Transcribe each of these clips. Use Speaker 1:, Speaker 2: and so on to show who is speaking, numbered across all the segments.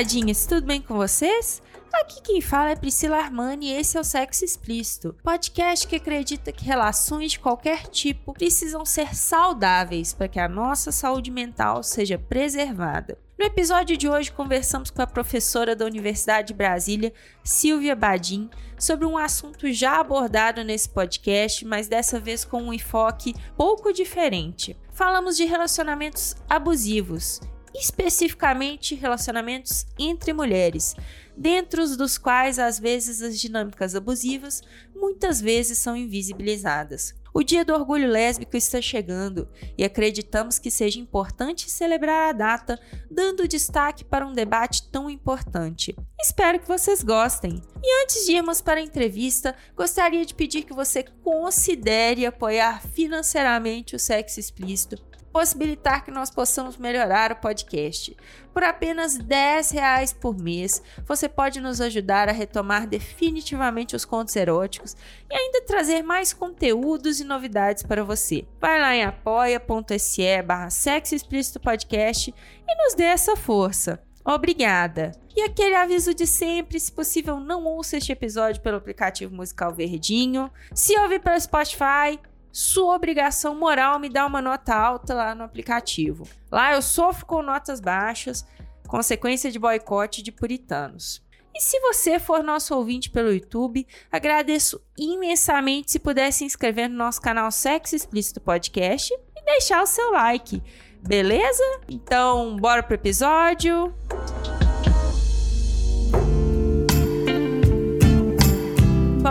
Speaker 1: Namoradinhas, tudo bem com vocês? Aqui quem fala é Priscila Armani e esse é o Sexo Explícito, podcast que acredita que relações de qualquer tipo precisam ser saudáveis para que a nossa saúde mental seja preservada. No episódio de hoje, conversamos com a professora da Universidade de Brasília, Silvia Badim, sobre um assunto já abordado nesse podcast, mas dessa vez com um enfoque pouco diferente. Falamos de relacionamentos abusivos especificamente relacionamentos entre mulheres, dentro dos quais às vezes as dinâmicas abusivas muitas vezes são invisibilizadas. O Dia do Orgulho Lésbico está chegando e acreditamos que seja importante celebrar a data, dando destaque para um debate tão importante. Espero que vocês gostem. E antes de irmos para a entrevista, gostaria de pedir que você considere apoiar financeiramente o sexo explícito possibilitar que nós possamos melhorar o podcast. Por apenas 10 reais por mês, você pode nos ajudar a retomar definitivamente os contos eróticos e ainda trazer mais conteúdos e novidades para você. Vai lá em apoia.se barra sexo explícito podcast e nos dê essa força. Obrigada! E aquele aviso de sempre, se possível, não ouça este episódio pelo aplicativo musical Verdinho. Se ouvir pelo Spotify, sua obrigação moral me dá uma nota alta lá no aplicativo. Lá eu sofro com notas baixas, consequência de boicote de puritanos. E se você for nosso ouvinte pelo YouTube, agradeço imensamente se puder se inscrever no nosso canal Sexo Explícito Podcast e deixar o seu like. Beleza? Então, bora pro episódio.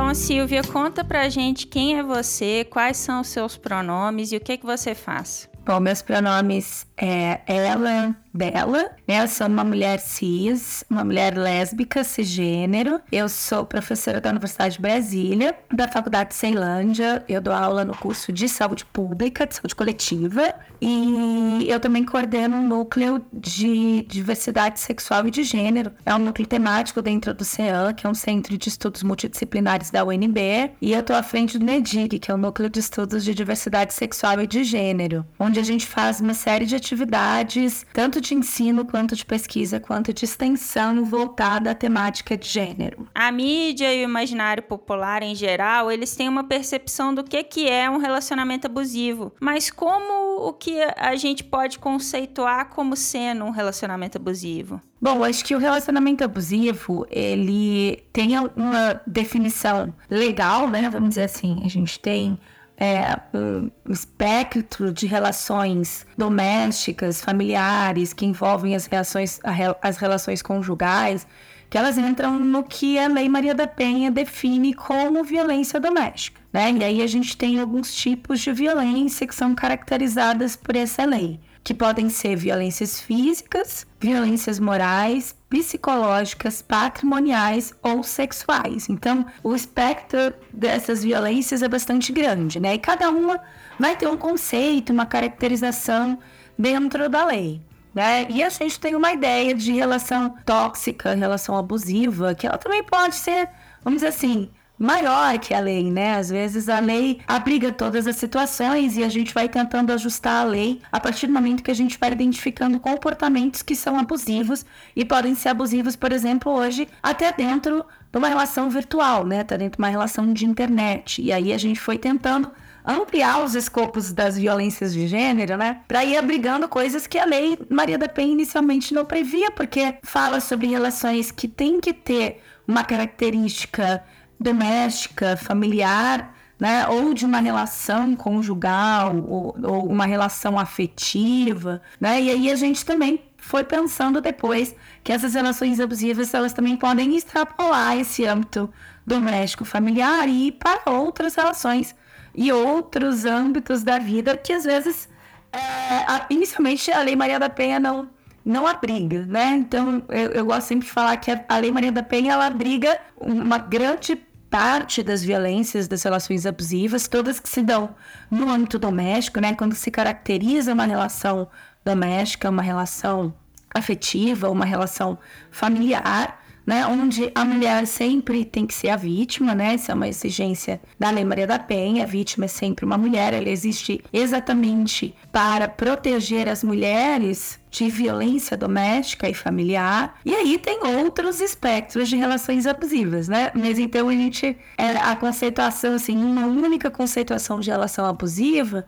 Speaker 1: Bom, Silvia, conta pra gente quem é você, quais são os seus pronomes e o que, que você faz.
Speaker 2: Bom, meus pronomes é ela, dela. Né? Eu sou uma mulher cis, uma mulher lésbica, cisgênero. Eu sou professora da Universidade de Brasília, da Faculdade de Ceilândia. Eu dou aula no curso de saúde pública, de saúde coletiva. E eu também coordeno um núcleo de diversidade sexual e de gênero. É um núcleo temático dentro do CEAN, que é um centro de estudos multidisciplinares da UNB. E eu estou à frente do NEDIG, que é o núcleo de estudos de diversidade sexual e de gênero, onde a gente faz uma série de atividades, tanto de ensino, quanto de pesquisa, quanto de extensão voltada à temática de gênero.
Speaker 1: A mídia e o imaginário popular em geral, eles têm uma percepção do que, que é um relacionamento abusivo. Mas como o que a gente pode conceituar como sendo um relacionamento abusivo?
Speaker 2: Bom, acho que o relacionamento abusivo, ele tem uma definição legal, né? Vamos dizer assim, a gente tem é, um espectro de relações domésticas, familiares, que envolvem as, reações, as relações conjugais, que elas entram no que a Lei Maria da Penha define como violência doméstica. Né? E aí a gente tem alguns tipos de violência que são caracterizadas por essa lei que podem ser violências físicas, violências morais, psicológicas, patrimoniais ou sexuais. Então, o espectro dessas violências é bastante grande, né? E cada uma vai ter um conceito, uma caracterização dentro da lei. Né? E a gente tem uma ideia de relação tóxica, relação abusiva, que ela também pode ser, vamos dizer assim, maior que a lei, né? Às vezes a lei abriga todas as situações e a gente vai tentando ajustar a lei a partir do momento que a gente vai identificando comportamentos que são abusivos e podem ser abusivos, por exemplo, hoje até dentro de uma relação virtual, né? Tá dentro de uma relação de internet. E aí a gente foi tentando ampliar os escopos das violências de gênero, né? Para ir abrigando coisas que a lei Maria da Penha inicialmente não previa, porque fala sobre relações que têm que ter uma característica doméstica, familiar, né? Ou de uma relação conjugal, ou, ou uma relação afetiva, né? E aí a gente também foi pensando depois que essas relações abusivas elas também podem extrapolar esse âmbito doméstico familiar e ir para outras relações e outros âmbitos da vida que às vezes É, inicialmente, a Lei Maria da Penha não, não abriga, né? Então, eu, eu gosto sempre de falar que a, Lei Maria da Penha, ela abriga uma grande parte das violências das relações abusivas, todas que se dão no âmbito doméstico, né? Quando se caracteriza uma relação doméstica, uma relação afetiva, uma relação familiar, né, onde a mulher sempre tem que ser a vítima, né? Essa é uma exigência da Lei Maria da Penha. A vítima é sempre uma mulher, ela existe exatamente para proteger as mulheres de violência doméstica e familiar. E aí tem outros espectros de relações abusivas, né? Mas então a gente é, a conceituação assim, uma única conceituação de relação abusiva,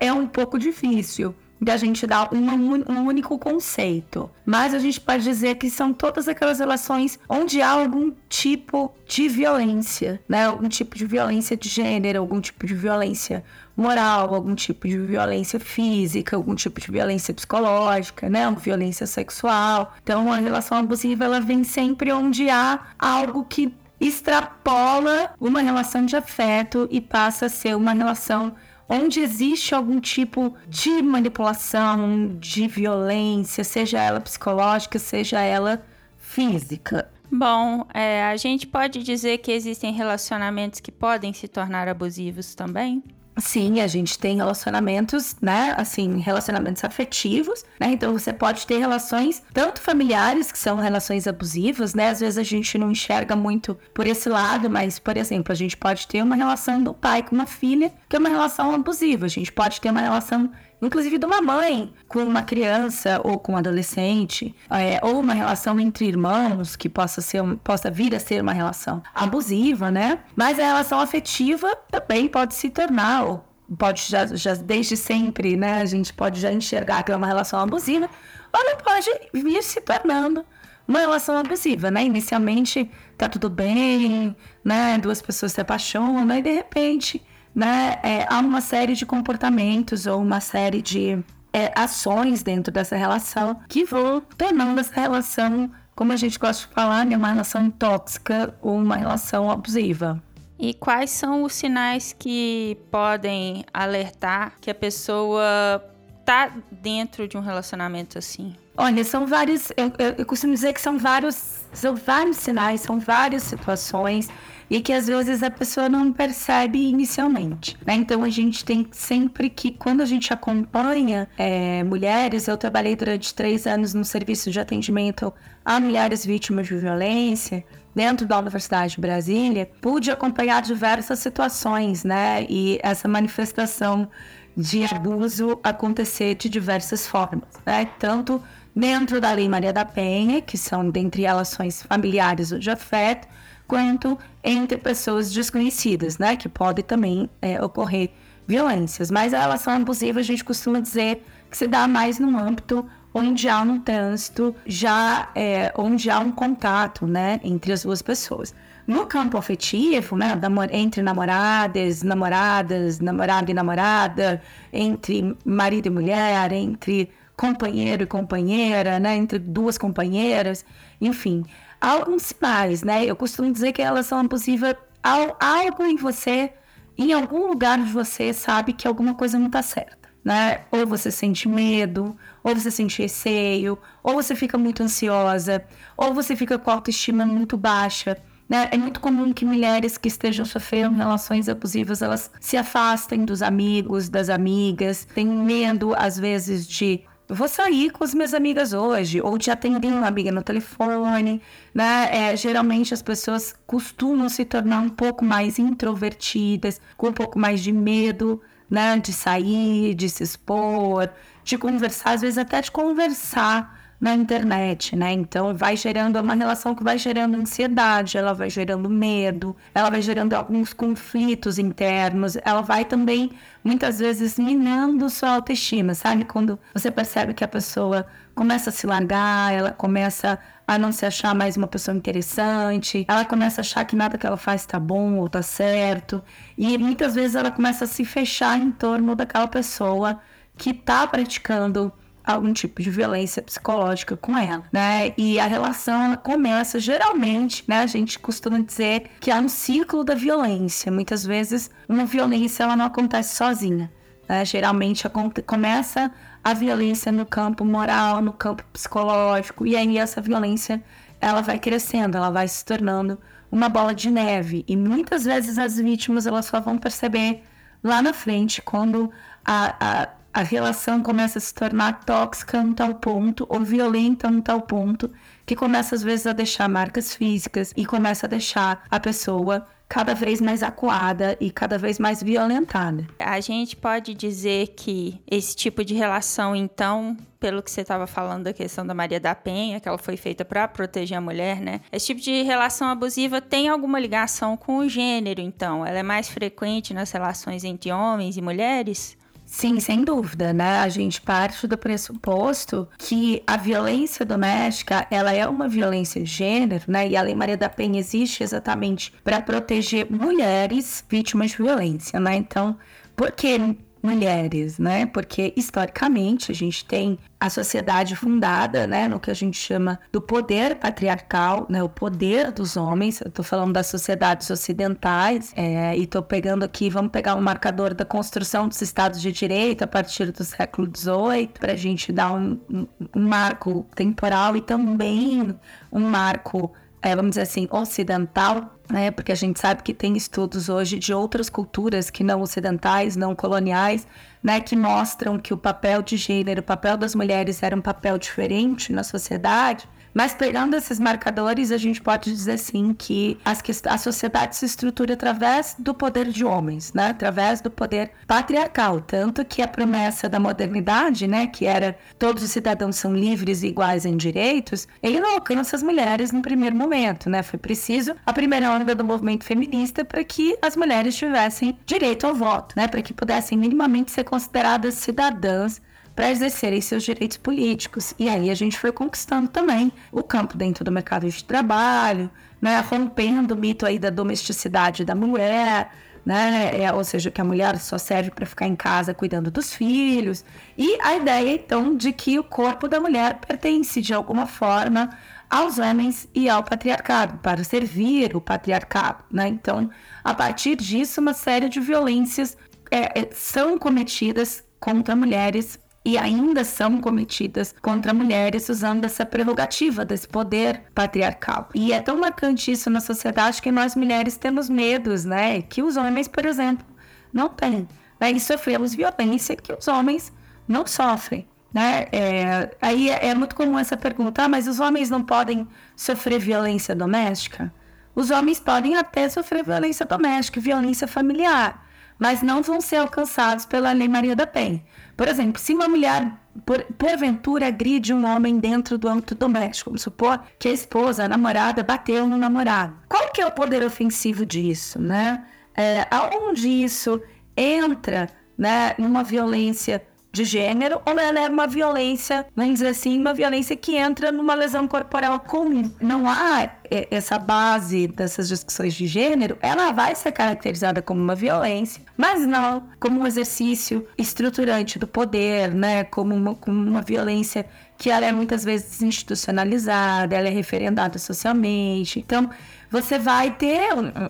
Speaker 2: é um pouco difícil da gente dar um, um, único conceito. Mas a gente pode dizer que são todas aquelas relações onde há algum tipo de violência, né? Algum tipo de violência de gênero, algum tipo de violência moral, algum tipo de violência física, algum tipo de violência psicológica, né? Violência sexual. Então, a relação abusiva ela vem sempre onde há algo que extrapola uma relação de afeto e passa a ser uma relação onde existe algum tipo de manipulação, de violência, seja ela psicológica, seja ela física.
Speaker 1: Bom, é, a gente pode dizer que existem relacionamentos que podem se tornar abusivos também?
Speaker 2: Sim, a gente tem relacionamentos, né? Assim, relacionamentos afetivos, né? Então você pode ter relações tanto familiares, que são relações abusivas, né? Às vezes a gente não enxerga muito por esse lado, mas, por exemplo, a gente pode ter uma relação do pai com uma filha, que é uma relação abusiva. A gente pode ter uma relação inclusive de uma mãe com uma criança ou com um adolescente, é, ou uma relação entre irmãos que possa ser possa vir a ser uma relação abusiva, né? Mas a relação afetiva também pode se tornar ou pode já, já desde sempre, né? A gente pode já enxergar que é uma relação abusiva, ou pode vir se tornando uma relação abusiva, né? Inicialmente tá tudo bem, né? Duas pessoas se apaixonam e de repente né, é, há uma série de comportamentos ou uma série de é, ações dentro dessa relação que vão tornando essa relação, como a gente gosta de falar, né, uma relação tóxica ou uma relação abusiva.
Speaker 1: E quais são os sinais que podem alertar que a pessoa está dentro de um relacionamento assim?
Speaker 2: Olha, são vários. Eu, eu, eu costumo dizer que são vários, são vários sinais, são várias situações e que às vezes a pessoa não percebe inicialmente. Né? Então a gente tem sempre que, quando a gente acompanha é, mulheres, eu trabalhei durante três anos no serviço de atendimento a mulheres vítimas de violência dentro da Universidade de Brasília, pude acompanhar diversas situações, né? E essa manifestação de abuso acontecer de diversas formas, né? Tanto dentro da Lei Maria da Penha, que são dentre relações familiares ou de afeto, quanto entre pessoas desconhecidas, né? Que pode também é, ocorrer violências. Mas a relação abusiva a gente costuma dizer que se dá mais no âmbito onde há um trânsito, já é, onde há um contato, né, entre as duas pessoas. No campo afetivo, né, entre namoradas, namoradas, namorado e namorada, entre marido e mulher, entre companheiro e companheira, né, entre duas companheiras, enfim, alguns sinais, né? Eu costumo dizer que a relação abusiva, algo em você, em algum lugar você, sabe que alguma coisa não está certa, né? Ou você sente medo, ou você sente receio, ou você fica muito ansiosa, ou você fica com a autoestima muito baixa. Né? É muito comum que mulheres que estejam sofrendo relações abusivas elas se afastem dos amigos, das amigas, têm medo às vezes de vou sair com as minhas amigas hoje, ou de atender uma amiga no telefone, né? É, geralmente as pessoas costumam se tornar um pouco mais introvertidas, com um pouco mais de medo, né? De sair, de se expor, de conversar, às vezes até de conversar na internet, né? Então vai gerando uma relação que vai gerando ansiedade, ela vai gerando medo, ela vai gerando alguns conflitos internos, ela vai também muitas vezes minando sua autoestima, sabe? Quando você percebe que a pessoa começa a se largar, ela começa a não se achar mais uma pessoa interessante, ela começa a achar que nada que ela faz está bom ou está certo, e muitas vezes ela começa a se fechar em torno daquela pessoa que está praticando algum tipo de violência psicológica com ela, né? E a relação começa geralmente, né? A gente costuma dizer que há um ciclo da violência. Muitas vezes uma violência ela não acontece sozinha. Né? Geralmente começa a violência no campo moral, no campo psicológico, e aí essa violência ela vai crescendo, ela vai se tornando uma bola de neve. E muitas vezes as vítimas elas só vão perceber lá na frente, quando a, a, a relação começa a se tornar tóxica em tal ponto, ou violenta em tal ponto, que começa às vezes a deixar marcas físicas e começa a deixar a pessoa cada vez mais acuada e cada vez mais violentada.
Speaker 1: A gente pode dizer que esse tipo de relação, então, pelo que você estava falando da questão da Maria da Penha, que ela foi feita para proteger a mulher, né? Esse tipo de relação abusiva tem alguma ligação com o gênero, então? Ela é mais frequente nas relações entre homens e mulheres?
Speaker 2: Sim, sem dúvida, né? A gente parte do pressuposto que a violência doméstica, ela é uma violência de gênero, né? E a Lei Maria da Penha existe exatamente para proteger mulheres vítimas de violência, né? Então, por que mulheres, né? Porque historicamente a gente tem a sociedade fundada, né, no que a gente chama do poder patriarcal, né, o poder dos homens. Eu tô falando das sociedades ocidentais é, e tô pegando aqui, vamos pegar um marcador da construção dos estados de direito a partir do século XVIII para a gente dar um, um, um marco temporal e também um marco é, vamos dizer assim, ocidental, né? Porque a gente sabe que tem estudos hoje de outras culturas que não ocidentais, não coloniais, né? Que mostram que o papel de gênero, o papel das mulheres era um papel diferente na sociedade. Mas pegando esses marcadores, a gente pode dizer sim que as, a sociedade se estrutura através do poder de homens, né? através do poder patriarcal. Tanto que a promessa da modernidade, né? que era todos os cidadãos são livres e iguais em direitos, ele não alcança as mulheres no primeiro momento. Né? Foi preciso a primeira onda do movimento feminista para que as mulheres tivessem direito ao voto, né? para que pudessem minimamente ser consideradas cidadãs para exercerem seus direitos políticos. E aí a gente foi conquistando também o campo dentro do mercado de trabalho, né, rompendo o mito aí da domesticidade da mulher, né, é, ou seja, que a mulher só serve para ficar em casa cuidando dos filhos. E a ideia então de que o corpo da mulher pertence de alguma forma aos homens e ao patriarcado, para servir o patriarcado. Né? Então, a partir disso, uma série de violências é, é são cometidas contra mulheres e ainda são cometidas contra mulheres usando essa prerrogativa desse poder patriarcal. E é tão marcante isso na sociedade que nós mulheres temos medos, né? Que os homens, por exemplo, não têm. Né? E sofremos violência que os homens não sofrem. Né? É, aí é, é, muito comum essa pergunta, ah, mas os homens não podem sofrer violência doméstica? Os homens podem até sofrer violência doméstica, violência familiar, mas não vão ser alcançados pela Lei Maria da Penha. Por exemplo, se uma mulher por, porventura agride um homem dentro do âmbito doméstico, vamos supor que a esposa, a namorada, bateu no namorado. Qual que é o poder ofensivo disso, né? É, aonde isso entra, né, numa violência de gênero ou ela é uma violência, vamos dizer assim, uma violência que entra numa lesão corporal comum. Não há é, essa base dessas discussões de gênero, ela vai ser caracterizada como uma violência, mas não como um exercício estruturante do poder, né? Como uma, como uma violência que ela é muitas vezes institucionalizada, ela é referendada socialmente. Então, você vai ter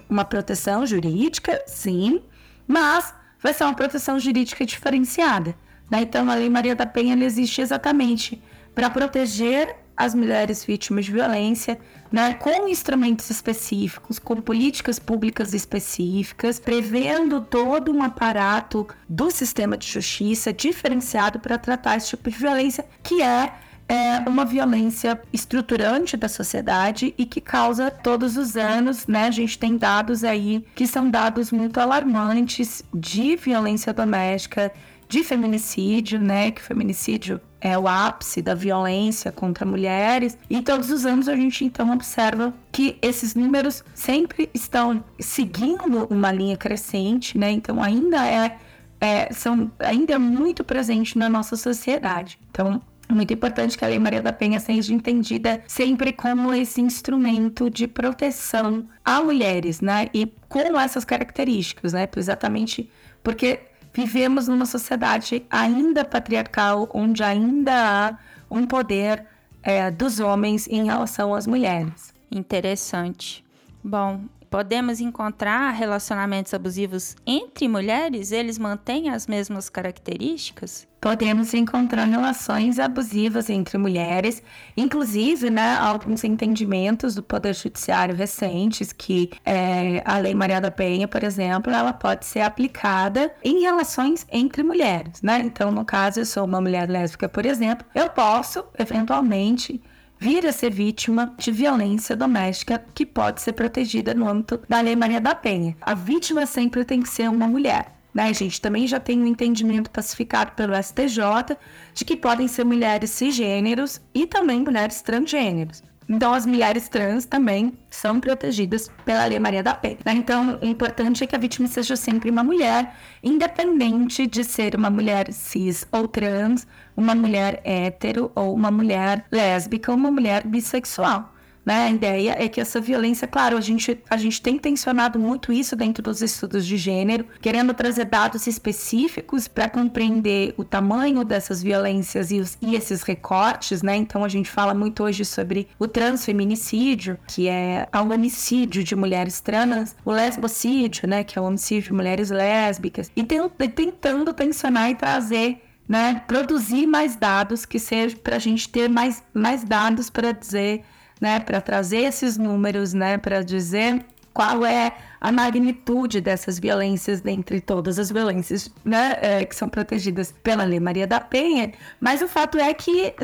Speaker 2: uma proteção jurídica, sim, mas vai ser uma proteção jurídica diferenciada. Né? Então, a Lei Maria da Penha existe exatamente para proteger as mulheres vítimas de violência, né, com instrumentos específicos, com políticas públicas específicas, prevendo todo um aparato do sistema de justiça diferenciado para tratar esse tipo de violência, que é, é uma violência estruturante da sociedade e que causa todos os anos, né? A gente tem dados aí que são dados muito alarmantes de violência doméstica, de feminicídio, né? Que feminicídio é o ápice da violência contra mulheres. E todos os anos a gente então observa que esses números sempre estão seguindo uma linha crescente, né? Então ainda é, é são ainda é muito presente na nossa sociedade. Então é muito importante que a Lei Maria da Penha seja entendida sempre como esse instrumento de proteção a mulheres, né? E com essas características, né? Exatamente porque vivemos numa sociedade ainda patriarcal, onde ainda há um poder é, dos homens em relação às mulheres.
Speaker 1: Interessante. Bom, podemos encontrar relacionamentos abusivos entre mulheres? Eles mantêm as mesmas características?
Speaker 2: Podemos encontrar relações abusivas entre mulheres, inclusive, né, alguns entendimentos do Poder Judiciário recentes que é, a Lei Maria da Penha, por exemplo, ela pode ser aplicada em relações entre mulheres, né? Então, no caso, eu sou uma mulher lésbica, por exemplo, eu posso, eventualmente, vir a ser vítima de violência doméstica que pode ser protegida no âmbito da Lei Maria da Penha. A vítima sempre tem que ser uma mulher. Né, gente também já tem um entendimento pacificado pelo STJ de que podem ser mulheres cisgêneros e também mulheres transgêneros. Então, as mulheres trans também são protegidas pela Lei Maria da Penha. Né? Então, o importante é que a vítima seja sempre uma mulher, independente de ser uma mulher cis ou trans, uma mulher hétero ou uma mulher lésbica ou uma mulher bissexual. Né? A ideia é que essa violência, claro, a gente, a gente tem tensionado muito isso dentro dos estudos de gênero, querendo trazer dados específicos para compreender o tamanho dessas violências e, os, e esses recortes, né? Então a gente fala muito hoje sobre o transfeminicídio, que é o homicídio de mulheres trans, o lesbocídio, né? Que é o homicídio de mulheres lésbicas, e tentando tensionar e trazer né, produzir mais dados que seja para a gente ter mais, mais dados para dizer né, para trazer esses números, né, para dizer qual é a magnitude dessas violências dentre todas as violências né, é, que são protegidas pela Lei Maria da Penha, mas o fato é que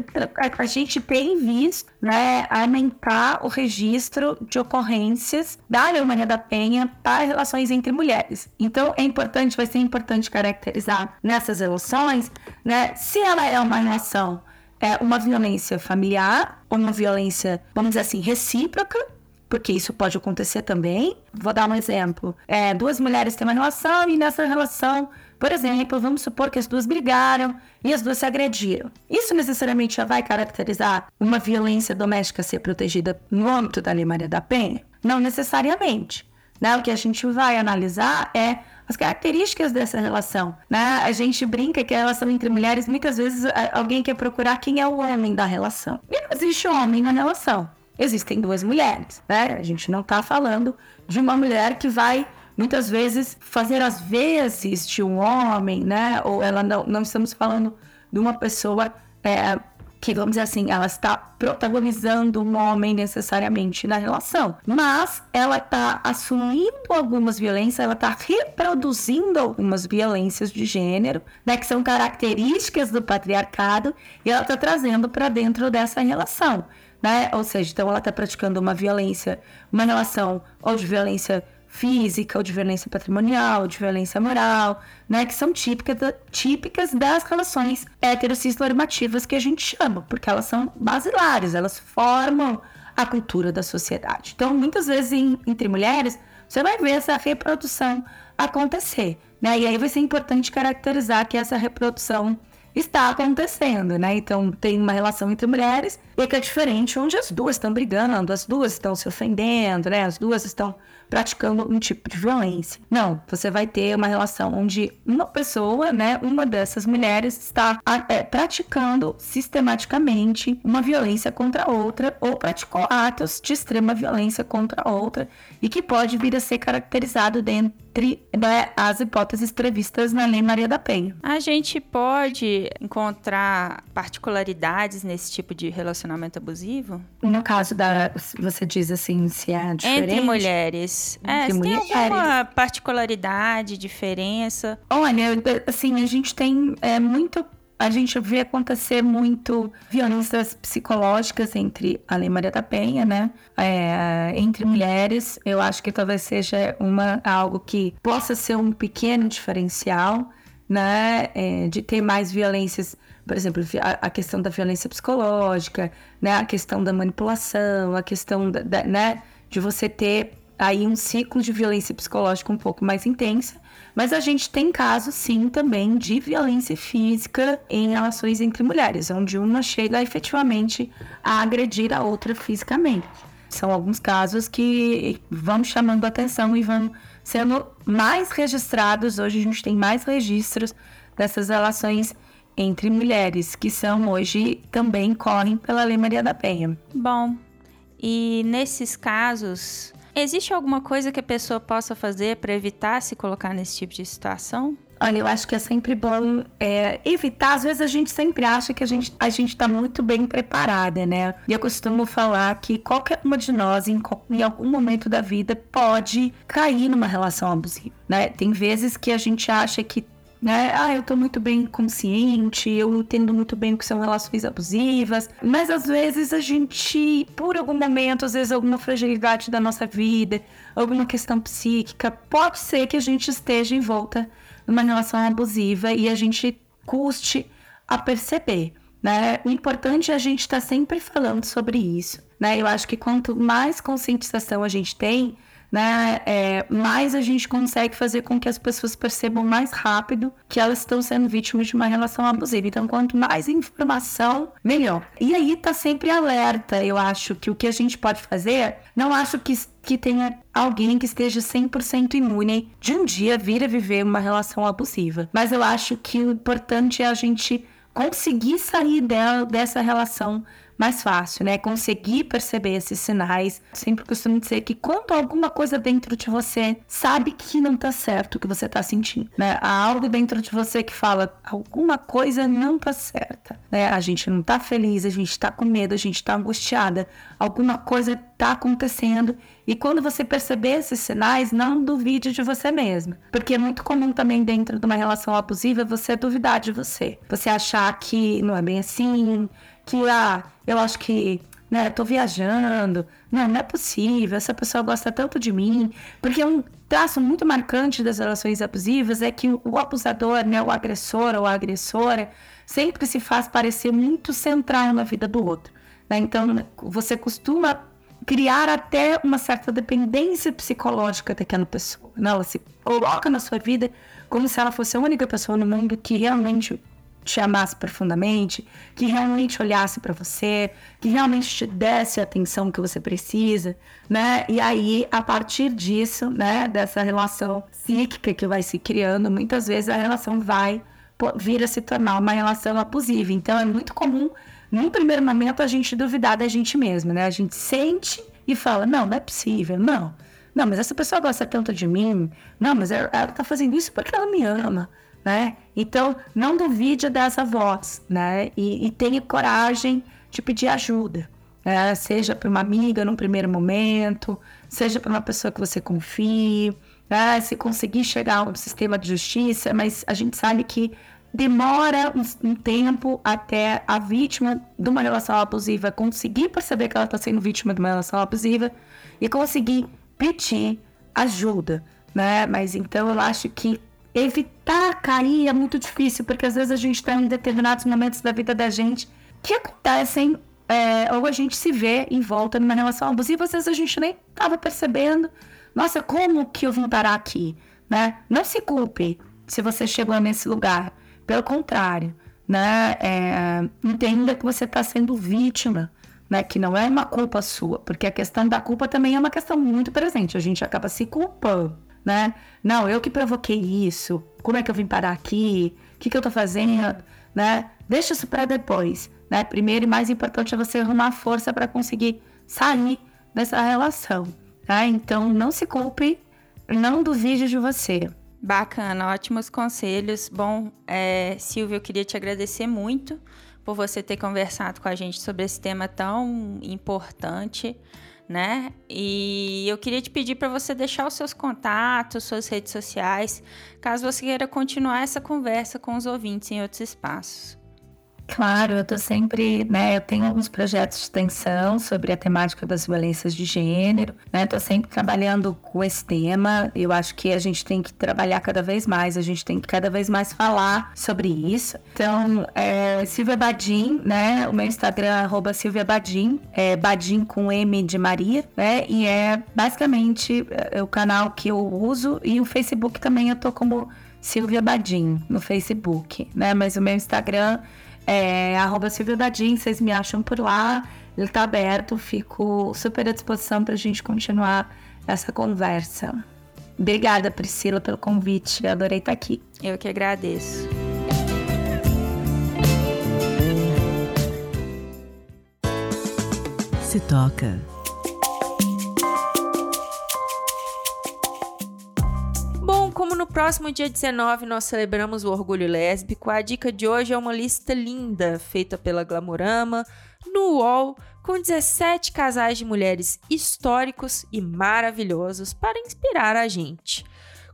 Speaker 2: a, gente tem visto né, aumentar o registro de ocorrências da Lei Maria da Penha para relações entre mulheres. Então é importante, vai ser importante caracterizar nessas relações né, se ela é uma relação é uma violência familiar, ou uma violência, vamos dizer assim, recíproca, porque isso pode acontecer também. Vou dar um exemplo. É, duas mulheres têm uma relação e nessa relação, por exemplo, vamos supor que as duas brigaram e as duas se agrediram. Isso necessariamente já vai caracterizar uma violência doméstica ser protegida no âmbito da Lei Maria da Penha? Não necessariamente. Né? O que a gente vai analisar é as características dessa relação, né? A gente brinca que a relação entre mulheres, muitas vezes alguém quer procurar quem é o homem da relação. E não existe homem na relação. Existem duas mulheres, né? A gente não está falando de uma mulher que vai muitas vezes fazer as vezes de um homem, né? Ou ela não, não estamos falando de uma pessoa é, que, vamos dizer assim, ela está protagonizando um homem necessariamente na relação, mas ela está assumindo algumas violências, ela está reproduzindo algumas violências de gênero, né, que são características do patriarcado, e ela está trazendo para dentro dessa relação. Né? Ou seja, então ela está praticando uma violência, uma relação ou de violência física, ou de violência patrimonial, ou de violência moral, né, que são típicas, típicas das relações heterocis normativas que a gente chama, porque elas são basilares, elas formam a cultura da sociedade. Então, muitas vezes em, entre mulheres, você vai ver essa reprodução acontecer, né? E aí vai ser importante caracterizar que essa reprodução está acontecendo, né? Então tem uma relação entre mulheres e que é diferente, onde as duas estão brigando, as duas estão se ofendendo, né? As duas estão praticando um tipo de violência. Não, você vai ter uma relação onde uma pessoa, né, uma dessas mulheres está é, praticando sistematicamente uma violência contra outra ou praticou atos de extrema violência contra outra e que pode vir a ser caracterizado dentre né, as hipóteses previstas na Lei Maria da Penha.
Speaker 1: A gente pode encontrar particularidades nesse tipo de relacionamento abusivo?
Speaker 2: No caso da, você diz assim, se é diferente?
Speaker 1: Entre mulheres é, tem alguma particularidade, diferença?
Speaker 2: Olha, assim, a gente tem é, muito a gente vê acontecer muito violências psicológicas entre a Lei Maria da Penha, né? É, entre mulheres, eu acho que talvez seja uma, algo que possa ser um pequeno diferencial, né? É, de ter mais violências, por exemplo, a, questão da violência psicológica, né? A questão da manipulação, a questão da, da né? de você ter aí um ciclo de violência psicológica um pouco mais intensa, mas a gente tem casos sim também de violência física em relações entre mulheres, onde uma chega efetivamente a agredir a outra fisicamente. São alguns casos que vão chamando atenção e vão sendo mais registrados. Hoje a gente tem mais registros dessas relações entre mulheres, que são hoje também correm pela Lei Maria da Penha.
Speaker 1: Bom, e nesses casos Existe alguma coisa que a pessoa possa fazer para evitar se colocar nesse tipo de situação?
Speaker 2: Olha, eu acho que é sempre bom é, evitar. Às vezes a gente sempre acha que a gente a gente está muito bem preparada, né? E eu costumo falar que qualquer uma de nós, em, em algum momento da vida, pode cair numa relação abusiva, né? Tem vezes que a gente acha que né? Ah, eu tô muito bem consciente, eu entendo muito bem o que são relações abusivas, mas às vezes a gente, por algum momento, às vezes alguma fragilidade da nossa vida, alguma questão psíquica, pode ser que a gente esteja em volta numa relação abusiva e a gente custe a perceber. Né? O importante é a gente estar tá sempre falando sobre isso. Né? Eu acho que quanto mais conscientização a gente tem, né, é, mais a gente consegue fazer com que as pessoas percebam mais rápido que elas estão sendo vítimas de uma relação abusiva. Então, quanto mais informação, melhor. E aí tá sempre alerta. Eu acho que o que a gente pode fazer, não acho que que tenha alguém que esteja 100% imune de um dia vir a viver uma relação abusiva. Mas eu acho que o importante é a gente conseguir sair dela, dessa relação mais fácil, né? Conseguir perceber esses sinais. Sempre costumo dizer que quando alguma coisa dentro de você sabe que não tá certo o que você tá sentindo, né? Há algo dentro de você que fala alguma coisa não tá certa, né? A gente não tá feliz, a gente tá com medo, a gente tá angustiada, alguma coisa tá acontecendo. E quando você perceber esses sinais, não duvide de você mesmo. Porque é muito comum também dentro de uma relação abusiva você duvidar de você. Você achar que não é bem assim, que ah, eu acho que né, tô viajando, não, não é possível, essa pessoa gosta tanto de mim, porque um traço muito marcante das relações abusivas é que o abusador, né, o agressor ou a agressora, sempre se faz parecer muito central na vida do outro. Né? Então, você costuma criar até uma certa dependência psicológica daquela pessoa. Né? Ela se coloca na sua vida como se ela fosse a única pessoa no mundo que realmente te amasse profundamente, que realmente olhasse para você, que realmente te desse a atenção que você precisa, né? E aí, a partir disso, né, dessa relação psíquica que vai se criando, muitas vezes a relação vai vir a se tornar uma relação abusiva. Então, é muito comum, num primeiro momento, a gente duvidar da gente mesma, né? A gente sente e fala: não, não é possível, não. Não, mas essa pessoa gosta tanto de mim. Não, mas ela, ela tá fazendo isso porque ela me ama né? Então, não duvide dessa voz, né? E, e tenha coragem de pedir ajuda, né? Seja para uma amiga num primeiro momento, seja para uma pessoa que você confie, né? Se conseguir chegar a um sistema de justiça, mas a gente sabe que demora um, um tempo até a vítima de uma relação abusiva conseguir perceber que ela está sendo vítima de uma relação abusiva e conseguir pedir ajuda, né? Mas então eu acho que evitar cair é muito difícil, porque às vezes a gente está em determinados momentos da vida da gente que acontecem, é, ou a gente se vê em volta numa relação abusiva, às vezes a gente nem estava percebendo. Nossa, como que eu vim parar aqui? Né? Não se culpe se você chegou nesse lugar. Pelo contrário, né? É, entenda que você está sendo vítima. Né, que não é uma culpa sua, porque a questão da culpa também é uma questão muito presente. A gente acaba se culpando né? Não, eu que provoquei isso. Como é que eu vim parar aqui? O que, que eu tô fazendo? Né? Deixa isso para depois, né? Primeiro e mais importante é você arrumar força para conseguir sair dessa relação, tá? Então não se culpe, não duvide de você.
Speaker 1: Bacana, ótimos conselhos. Bom, é, Silvia, eu queria te agradecer muito por você ter conversado com a gente sobre esse tema tão importante né? E eu queria te pedir para você deixar os seus contatos, suas redes sociais, caso você queira continuar essa conversa com os ouvintes em outros espaços.
Speaker 2: Claro, eu tô sempre, né, eu tenho alguns projetos de extensão sobre a temática das violências de gênero, né, tô sempre trabalhando com esse tema, eu acho que a gente tem que trabalhar cada vez mais, a gente tem que cada vez mais falar sobre isso. Então, é, Silvia Badim, né, o meu Instagram é arroba Silvia Badim, é Badim com M de Maria, né, e é basicamente é, o canal que eu uso e o Facebook também eu tô como Silvia Badim no Facebook, né, mas o meu Instagram é arroba Silvio Dadin, vocês me acham por lá. Ele tá aberto, fico super à disposição para a gente continuar essa conversa. Obrigada, Priscila, pelo convite. adorei estar aqui.
Speaker 1: Eu que agradeço.
Speaker 3: Se toca.
Speaker 1: Próximo dia 19 nós celebramos o orgulho lésbico, a dica de hoje é uma lista linda feita pela Glamorama no UOL com 17 casais de mulheres históricos e maravilhosos para inspirar a gente.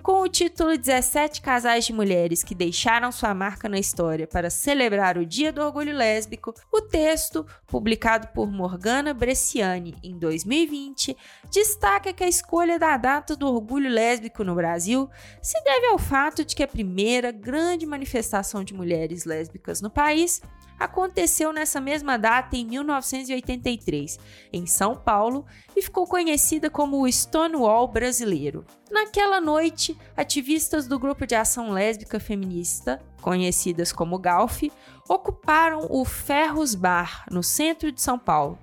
Speaker 1: Com o título 17 casais de mulheres que deixaram sua marca na história para celebrar o Dia do Orgulho Lésbico, o texto, publicado por Morgana Bresciani em 2020, destaca que a escolha da data do orgulho lésbico no Brasil se deve ao fato de que a primeira grande manifestação de mulheres lésbicas no país aconteceu nessa mesma data em 1983, em São Paulo, e ficou conhecida como o Stonewall brasileiro. Naquela noite, ativistas do grupo de ação lésbica feminista, conhecidas como GALF, ocuparam o Ferros Bar, no centro de São Paulo,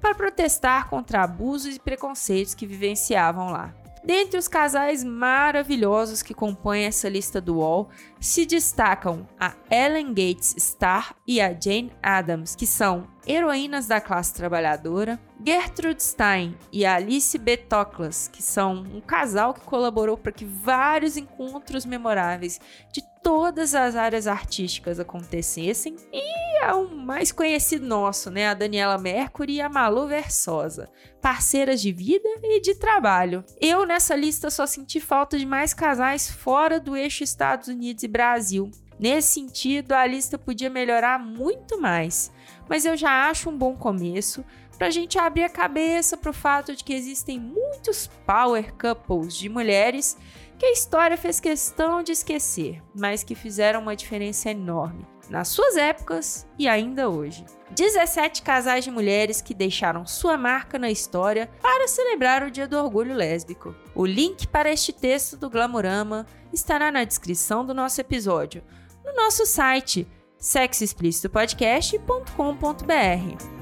Speaker 1: para protestar contra abusos e preconceitos que vivenciavam lá. Dentre os casais maravilhosos que compõem essa lista do UOL, se destacam a Ellen Gates Starr e a Jane Addams, que são heroínas da classe trabalhadora, Gertrude Stein e Alice B. Toklas, que são um casal que colaborou para que vários encontros memoráveis de todas as áreas artísticas acontecessem, e é o mais conhecido nosso, né, a Daniela Mercury e a Malu Versosa, parceiras de vida e de trabalho. Eu nessa lista só senti falta de mais casais fora do eixo Estados Unidos e Brasil. Nesse sentido, a lista podia melhorar muito mais, mas eu já acho um bom começo para a gente abrir a cabeça para o fato de que existem muitos power couples de mulheres que a história fez questão de esquecer, mas que fizeram uma diferença enorme nas suas épocas e ainda hoje. 17 casais de mulheres que deixaram sua marca na história para celebrar o Dia do Orgulho Lésbico. O link para este texto do Glamorama estará na descrição do nosso episódio, no nosso site sexoexplicitopodcast.com.br.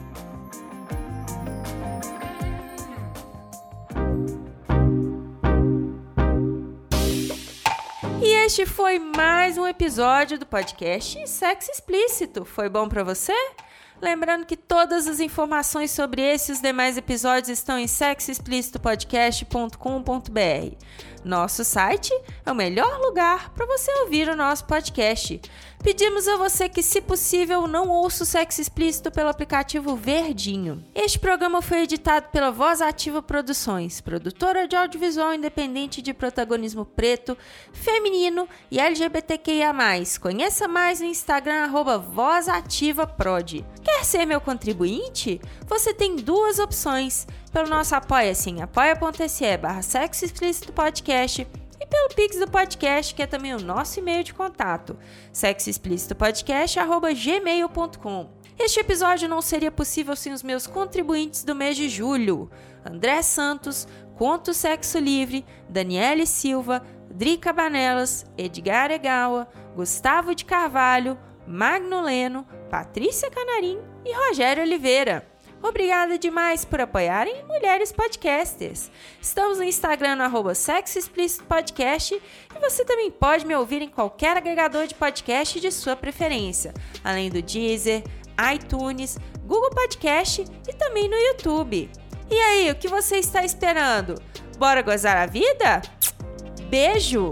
Speaker 1: Este foi mais um episódio do podcast Sexo Explícito. Foi bom para você? Lembrando que todas as informações sobre esse e os demais episódios estão em sexoexplicitopodcast.com.br. Nosso site é o melhor lugar para você ouvir o nosso podcast. Pedimos a você que, se possível, não ouça o sexo explícito pelo aplicativo Verdinho. Este programa foi editado pela Voz Ativa Produções, produtora de audiovisual independente de protagonismo preto, feminino e LGBTQIA+. Conheça mais no Instagram, VozAtivaProd. Quer ser meu contribuinte? Você tem duas opções. Pelo nosso apoia-se em apoia.se barra sexo explícito podcast e pelo Pix do podcast, que é também o nosso e-mail de contato, sexoexplicitopodcast.gmail.com. Este episódio não seria possível sem os meus contribuintes do mês de julho: André Santos, Conto Sexo Livre, Daniele Silva, Drica Banelas, Edgar Egawa, Gustavo de Carvalho, Magno Leno, Patrícia Canarim e Rogério Oliveira. Obrigada demais por apoiarem Mulheres Podcasters. Estamos no Instagram no arroba Sexo Explícito Podcast e você também pode me ouvir em qualquer agregador de podcast de sua preferência, além do Deezer, iTunes, Google Podcast e também no YouTube. E aí, o que você está esperando? Bora gozar a vida? Beijo!